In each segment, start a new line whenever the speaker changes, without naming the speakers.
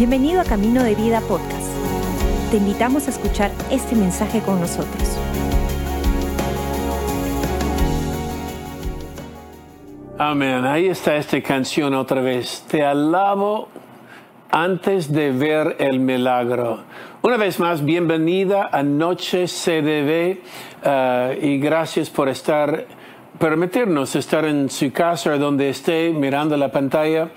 Bienvenido a Camino de Vida Podcast. Te invitamos a escuchar este mensaje con nosotros.
Amén. Ahí está esta canción otra vez. Te alabo antes de ver el milagro. Una vez más, bienvenida a Noche CDB uh, y gracias por estar, permitirnos estar en su casa donde esté mirando la pantalla.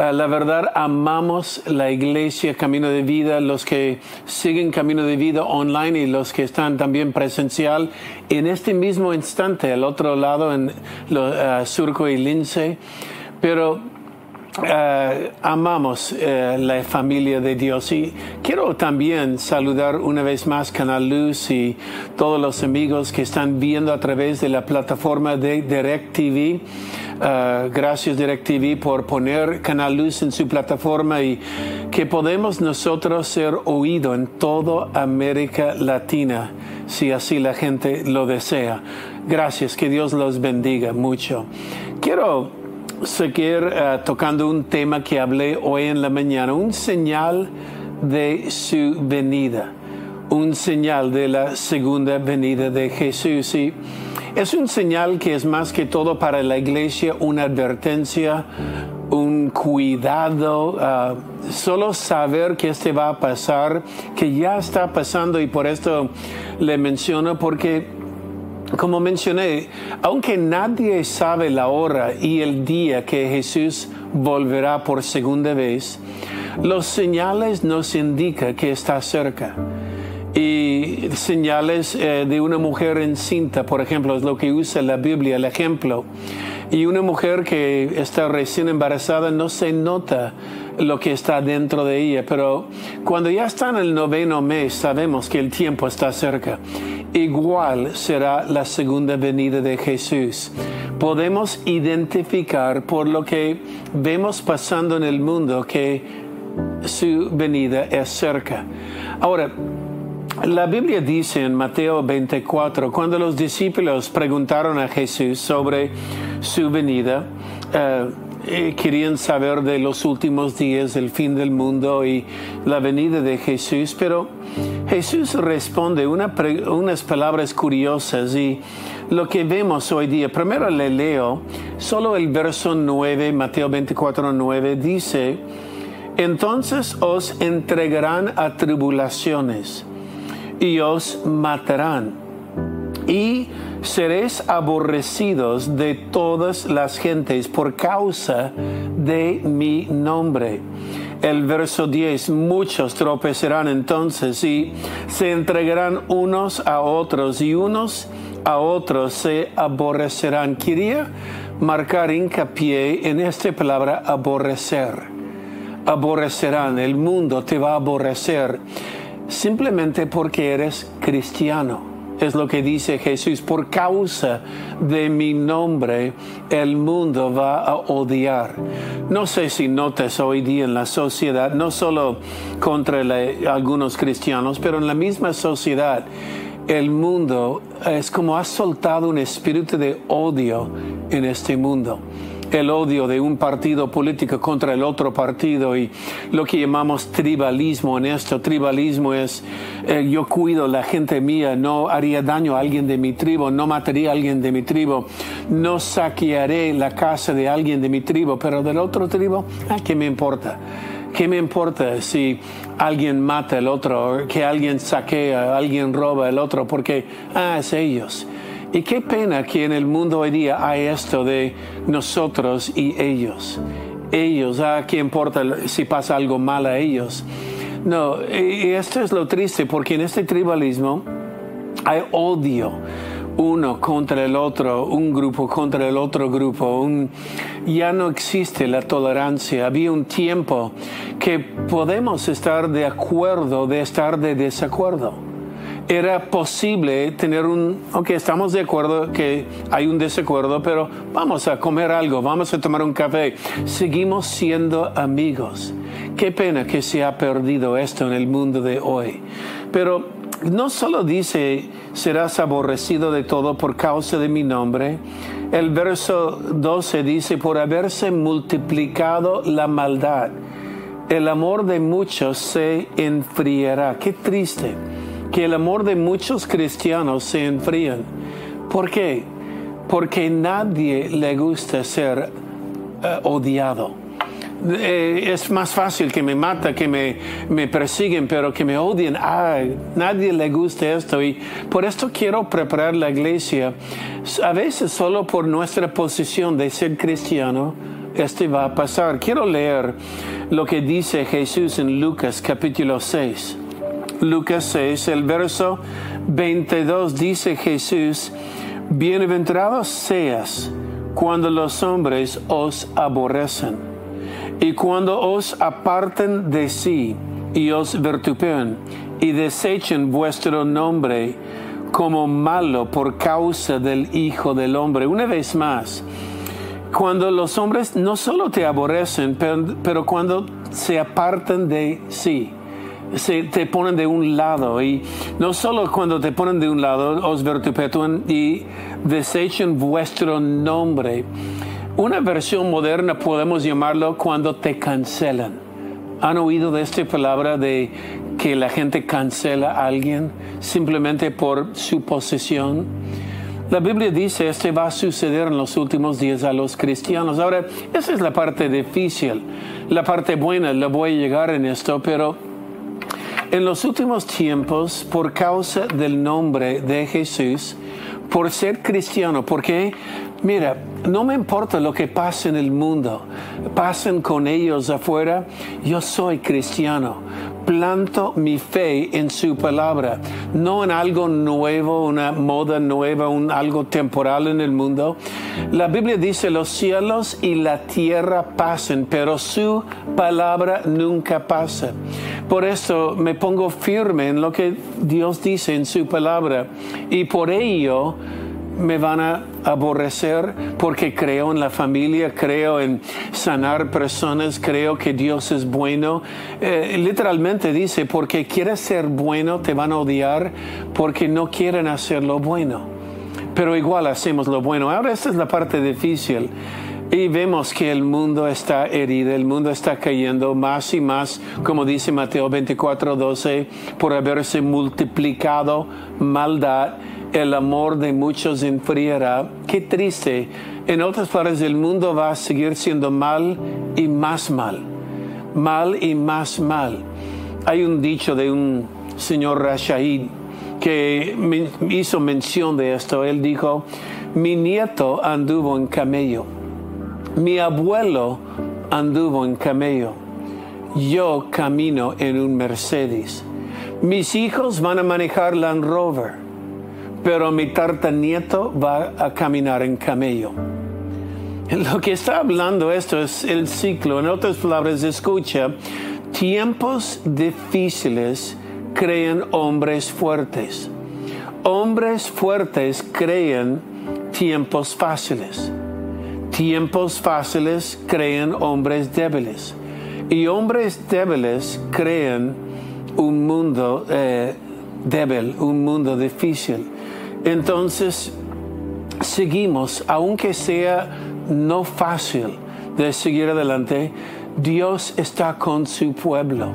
Uh, la verdad, amamos la iglesia Camino de Vida, los que siguen Camino de Vida online y los que están también presencial. En este mismo instante, al otro lado, en uh, Surco y Lince. Pero Uh, amamos uh, la familia de Dios y quiero también saludar una vez más Canal Luz y todos los amigos que están viendo a través de la plataforma de DirecTV. Uh, gracias DirecTV por poner Canal Luz en su plataforma y que podemos nosotros ser oídos en toda América Latina si así la gente lo desea. Gracias, que Dios los bendiga mucho. Quiero seguir uh, tocando un tema que hablé hoy en la mañana, un señal de su venida, un señal de la segunda venida de Jesús. Y es un señal que es más que todo para la iglesia una advertencia, un cuidado, uh, solo saber que este va a pasar, que ya está pasando y por esto le menciono porque como mencioné, aunque nadie sabe la hora y el día que Jesús volverá por segunda vez, los señales nos indican que está cerca. Y señales eh, de una mujer encinta, por ejemplo, es lo que usa la Biblia, el ejemplo. Y una mujer que está recién embarazada no se nota lo que está dentro de ella, pero cuando ya está en el noveno mes sabemos que el tiempo está cerca. Igual será la segunda venida de Jesús. Podemos identificar por lo que vemos pasando en el mundo que su venida es cerca. Ahora, la Biblia dice en Mateo 24, cuando los discípulos preguntaron a Jesús sobre su venida, uh, querían saber de los últimos días, el fin del mundo y la venida de Jesús, pero Jesús responde una, unas palabras curiosas y lo que vemos hoy día, primero le leo, solo el verso 9, Mateo 24, 9, dice, entonces os entregarán a tribulaciones y os matarán. Y seréis aborrecidos de todas las gentes por causa de mi nombre. El verso 10, muchos tropezarán entonces y se entregarán unos a otros y unos a otros se aborrecerán. Quería marcar hincapié en esta palabra aborrecer. Aborrecerán, el mundo te va a aborrecer simplemente porque eres cristiano. Es lo que dice Jesús. Por causa de mi nombre, el mundo va a odiar. No sé si notas hoy día en la sociedad, no solo contra algunos cristianos, pero en la misma sociedad, el mundo es como ha soltado un espíritu de odio en este mundo el odio de un partido político contra el otro partido y lo que llamamos tribalismo en esto. Tribalismo es eh, yo cuido la gente mía, no haría daño a alguien de mi tribu, no mataría a alguien de mi tribu, no saquearé la casa de alguien de mi tribu, pero del otro tribu, ¿a qué me importa? ¿Qué me importa si alguien mata al otro, que alguien saquea, alguien roba al otro? Porque, ah, es ellos. Y qué pena que en el mundo hoy día hay esto de nosotros y ellos. Ellos, ¿a qué importa si pasa algo mal a ellos? No, y esto es lo triste porque en este tribalismo hay odio uno contra el otro, un grupo contra el otro grupo. ya no existe la tolerancia. Había un tiempo que podemos estar de acuerdo de estar de desacuerdo era posible tener un, aunque estamos de acuerdo que hay un desacuerdo, pero vamos a comer algo, vamos a tomar un café. Seguimos siendo amigos. Qué pena que se ha perdido esto en el mundo de hoy. Pero no solo dice, serás aborrecido de todo por causa de mi nombre. El verso 12 dice, por haberse multiplicado la maldad el amor de muchos se enfriará. Qué triste que el amor de muchos cristianos se enfríen. ¿Por qué? Porque nadie le gusta ser eh, odiado. Eh, es más fácil que me mata, que me, me persiguen, pero que me odien. Ay, nadie le gusta esto. Y por esto quiero preparar la iglesia, a veces solo por nuestra posición de ser cristiano, esto va a pasar. Quiero leer lo que dice Jesús en Lucas capítulo 6. Lucas 6, el verso 22 dice Jesús, bienaventurados seas cuando los hombres os aborrecen y cuando os aparten de sí y os vertupen y desechen vuestro nombre como malo por causa del Hijo del Hombre. Una vez más, cuando los hombres no solo te aborrecen, pero, cuando se apartan de sí, se te ponen de un lado y no solo cuando te ponen de un lado os vertupetuen y desechen vuestro nombre una versión moderna podemos llamarlo cuando te cancelan. ¿Han oído de esta palabra de que la gente cancela a alguien simplemente por su posesión? La Biblia dice esto va a suceder en los últimos días a los cristianos. Ahora, esa es la parte difícil. La parte buena, la voy a llegar en esto, pero en los últimos tiempos, por causa del nombre de Jesús, por ser cristiano, porque Mira, no me importa lo que pase en el mundo, pasen con ellos afuera, yo soy cristiano. Planto mi fe en su palabra, no en algo nuevo, una moda nueva, un, algo temporal en el mundo. La Biblia dice los cielos y la tierra pasen, pero su palabra nunca pasa. Por eso me pongo firme en lo que Dios dice en su palabra y por ello me van a aborrecer porque creo en la familia, creo en sanar personas, creo que Dios es bueno. Eh, literalmente dice, porque quieres ser bueno, te van a odiar porque no quieren hacer lo bueno. Pero igual hacemos lo bueno. Ahora esta es la parte difícil. Y vemos que el mundo está herido, el mundo está cayendo más y más, como dice Mateo 24, 12, por haberse multiplicado maldad el amor de muchos enfriará. Qué triste. En otras partes del mundo va a seguir siendo mal y más mal. Mal y más mal. Hay un dicho de un señor Rashid que hizo mención de esto. Él dijo, mi nieto anduvo en camello. Mi abuelo anduvo en camello. Yo camino en un Mercedes. Mis hijos van a manejar Land Rover pero mi tartanieto va a caminar en camello. Lo que está hablando esto es el ciclo. En otras palabras, escucha, tiempos difíciles crean hombres fuertes. Hombres fuertes crean tiempos fáciles. Tiempos fáciles crean hombres débiles. Y hombres débiles crean un mundo eh, débil, un mundo difícil. Entonces, seguimos, aunque sea no fácil de seguir adelante, Dios está con su pueblo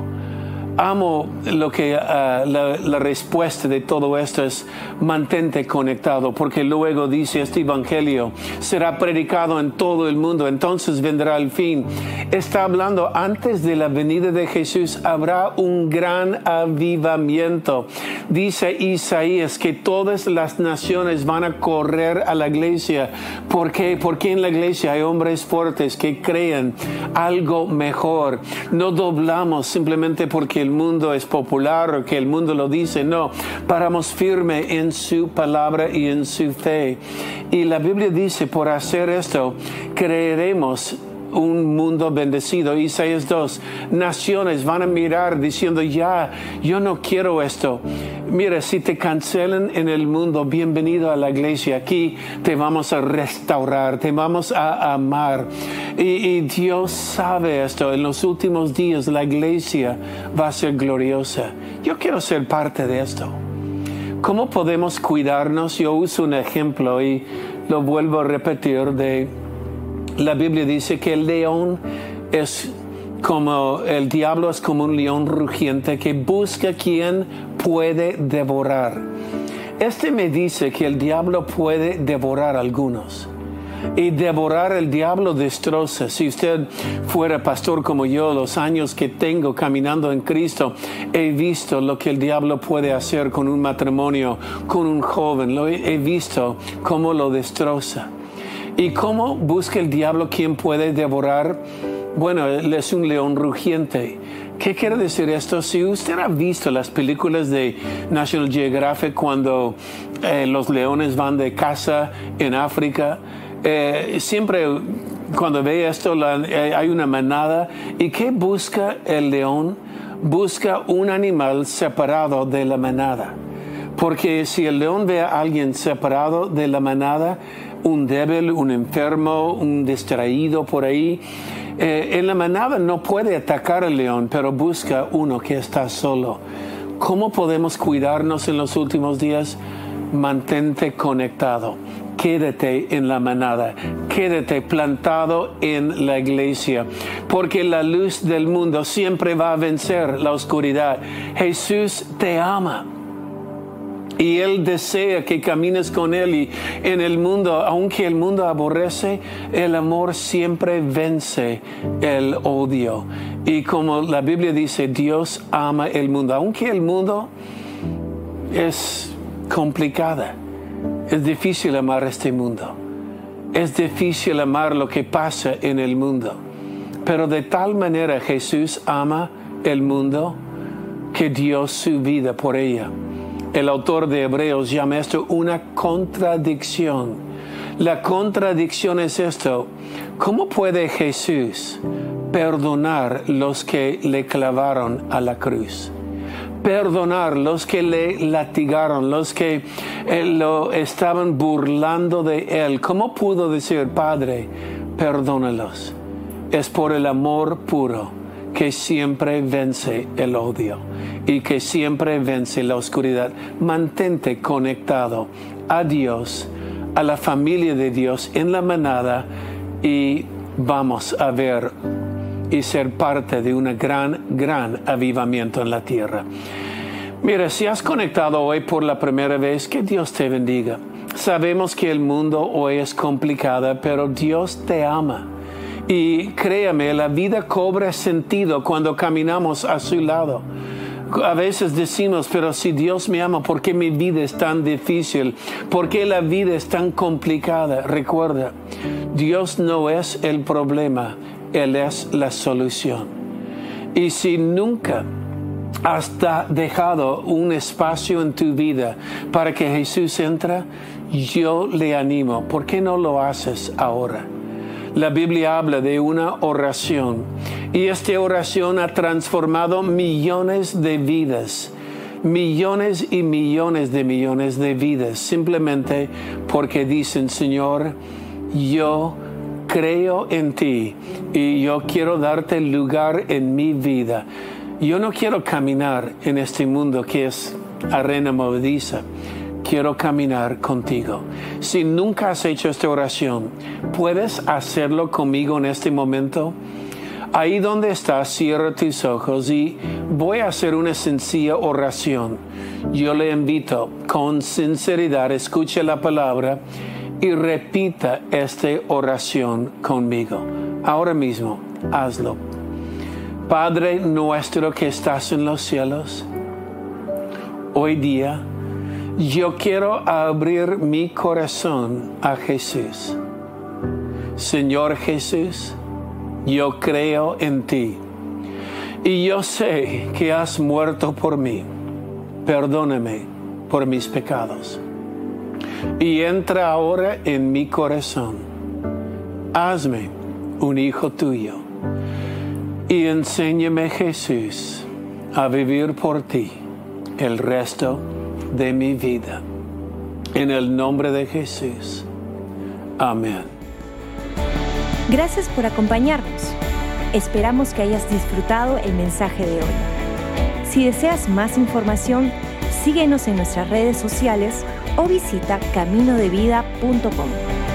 amo lo que ah, la, respuesta de todo esto es mantente conectado, porque luego dice este evangelio será predicado en todo el mundo, entonces vendrá el fin. Está hablando antes de la venida de Jesús habrá un gran avivamiento. Dice Isaías que todas las naciones van a correr a la iglesia. ¿Por qué? Porque en la iglesia hay hombres fuertes que creen algo mejor. No doblamos simplemente porque el mundo es popular o que el mundo lo dice, no, paramos firme en su palabra y en su fe. Y la Biblia dice, por hacer esto, creeremos un mundo bendecido. Isaías 2, naciones van a mirar diciendo, ya, yo no quiero esto. Mira, si te cancelan en el mundo, bienvenido a la iglesia. Aquí te vamos a restaurar, te vamos a amar. Y, y Dios sabe esto. En los últimos días la iglesia va a ser gloriosa. Yo quiero ser parte de esto. ¿Cómo podemos cuidarnos? Yo uso un ejemplo y lo vuelvo a repetir de la Biblia dice que el león es como el diablo es como un león rugiente que busca quien puede devorar. Este me dice que el diablo puede devorar a algunos. Y devorar el diablo destroza. Si usted fuera pastor como yo, los años que tengo caminando en Cristo, he visto lo que el diablo puede hacer con un matrimonio, con un joven. Lo he, he visto cómo lo destroza. ¿Y cómo busca el diablo quien puede devorar? Bueno, él es un león rugiente. ¿Qué quiere decir esto? Si usted ha visto las películas de National Geographic cuando eh, los leones van de caza en África, eh, siempre cuando ve esto eh, hay una manada. ¿Y qué busca el león? Busca un animal separado de la manada. Porque si el león ve a alguien separado de la manada, un débil, un enfermo, un distraído por ahí, eh, en la manada no puede atacar al león, pero busca uno que está solo. ¿Cómo podemos cuidarnos en los últimos días? Mantente conectado. Quédate en la manada, quédate plantado en la iglesia, porque la luz del mundo siempre va a vencer la oscuridad. Jesús te ama y Él desea que camines con Él y en el mundo, aunque el mundo aborrece, el amor siempre vence el odio. Y como la Biblia dice, Dios ama el mundo, aunque el mundo es complicada, es difícil amar este mundo, es difícil amar lo que pasa en el mundo. Pero de tal manera Jesús ama el mundo que dio su vida por ella. El autor de Hebreos llama esto una contradicción. La contradicción es esto. ¿Cómo puede Jesús perdonar los que le clavaron a la cruz? Perdonar los que le latigaron, los que eh, lo estaban burlando de él. ¿Cómo pudo decir, Padre, perdónalos? Es por el amor puro que siempre vence el odio y que siempre vence la oscuridad. Mantente conectado a Dios, a la familia de Dios en la manada y vamos a ver y ser parte de un gran, gran avivamiento en la tierra. Mira, si has conectado hoy por la primera vez, que Dios te bendiga. Sabemos que el mundo hoy es complicado, pero Dios te ama y créame, la vida cobra sentido cuando caminamos a su lado. A veces decimos, pero si Dios me ama, ¿por qué mi vida es tan difícil? ¿Por qué la vida es tan complicada? Recuerda, Dios no es el problema, Él es la solución. Y si nunca has dejado un espacio en tu vida para que Jesús entre, yo le animo, ¿por qué no lo haces ahora? La Biblia habla de una oración y esta oración ha transformado millones de vidas, millones y millones de millones de vidas, simplemente porque dicen, Señor, yo creo en ti y yo quiero darte lugar en mi vida. Yo no quiero caminar en este mundo que es arena movediza quiero caminar contigo. Si nunca has hecho esta oración, ¿puedes hacerlo conmigo en este momento? Ahí donde estás, cierra tus ojos y voy a hacer una sencilla oración. Yo le invito con sinceridad, escuche la palabra y repita esta oración conmigo. Ahora mismo, hazlo. Padre nuestro que estás en los cielos, hoy día, yo quiero abrir mi corazón a Jesús. Señor Jesús, yo creo en ti y yo sé que has muerto por mí. Perdóname por mis pecados. Y entra ahora en mi corazón. Hazme un hijo tuyo y enséñame Jesús a vivir por ti el resto de mi vida. En el nombre de Jesús. Amén.
Gracias por acompañarnos. Esperamos que hayas disfrutado el mensaje de hoy. Si deseas más información, síguenos en nuestras redes sociales o visita caminodevida.com.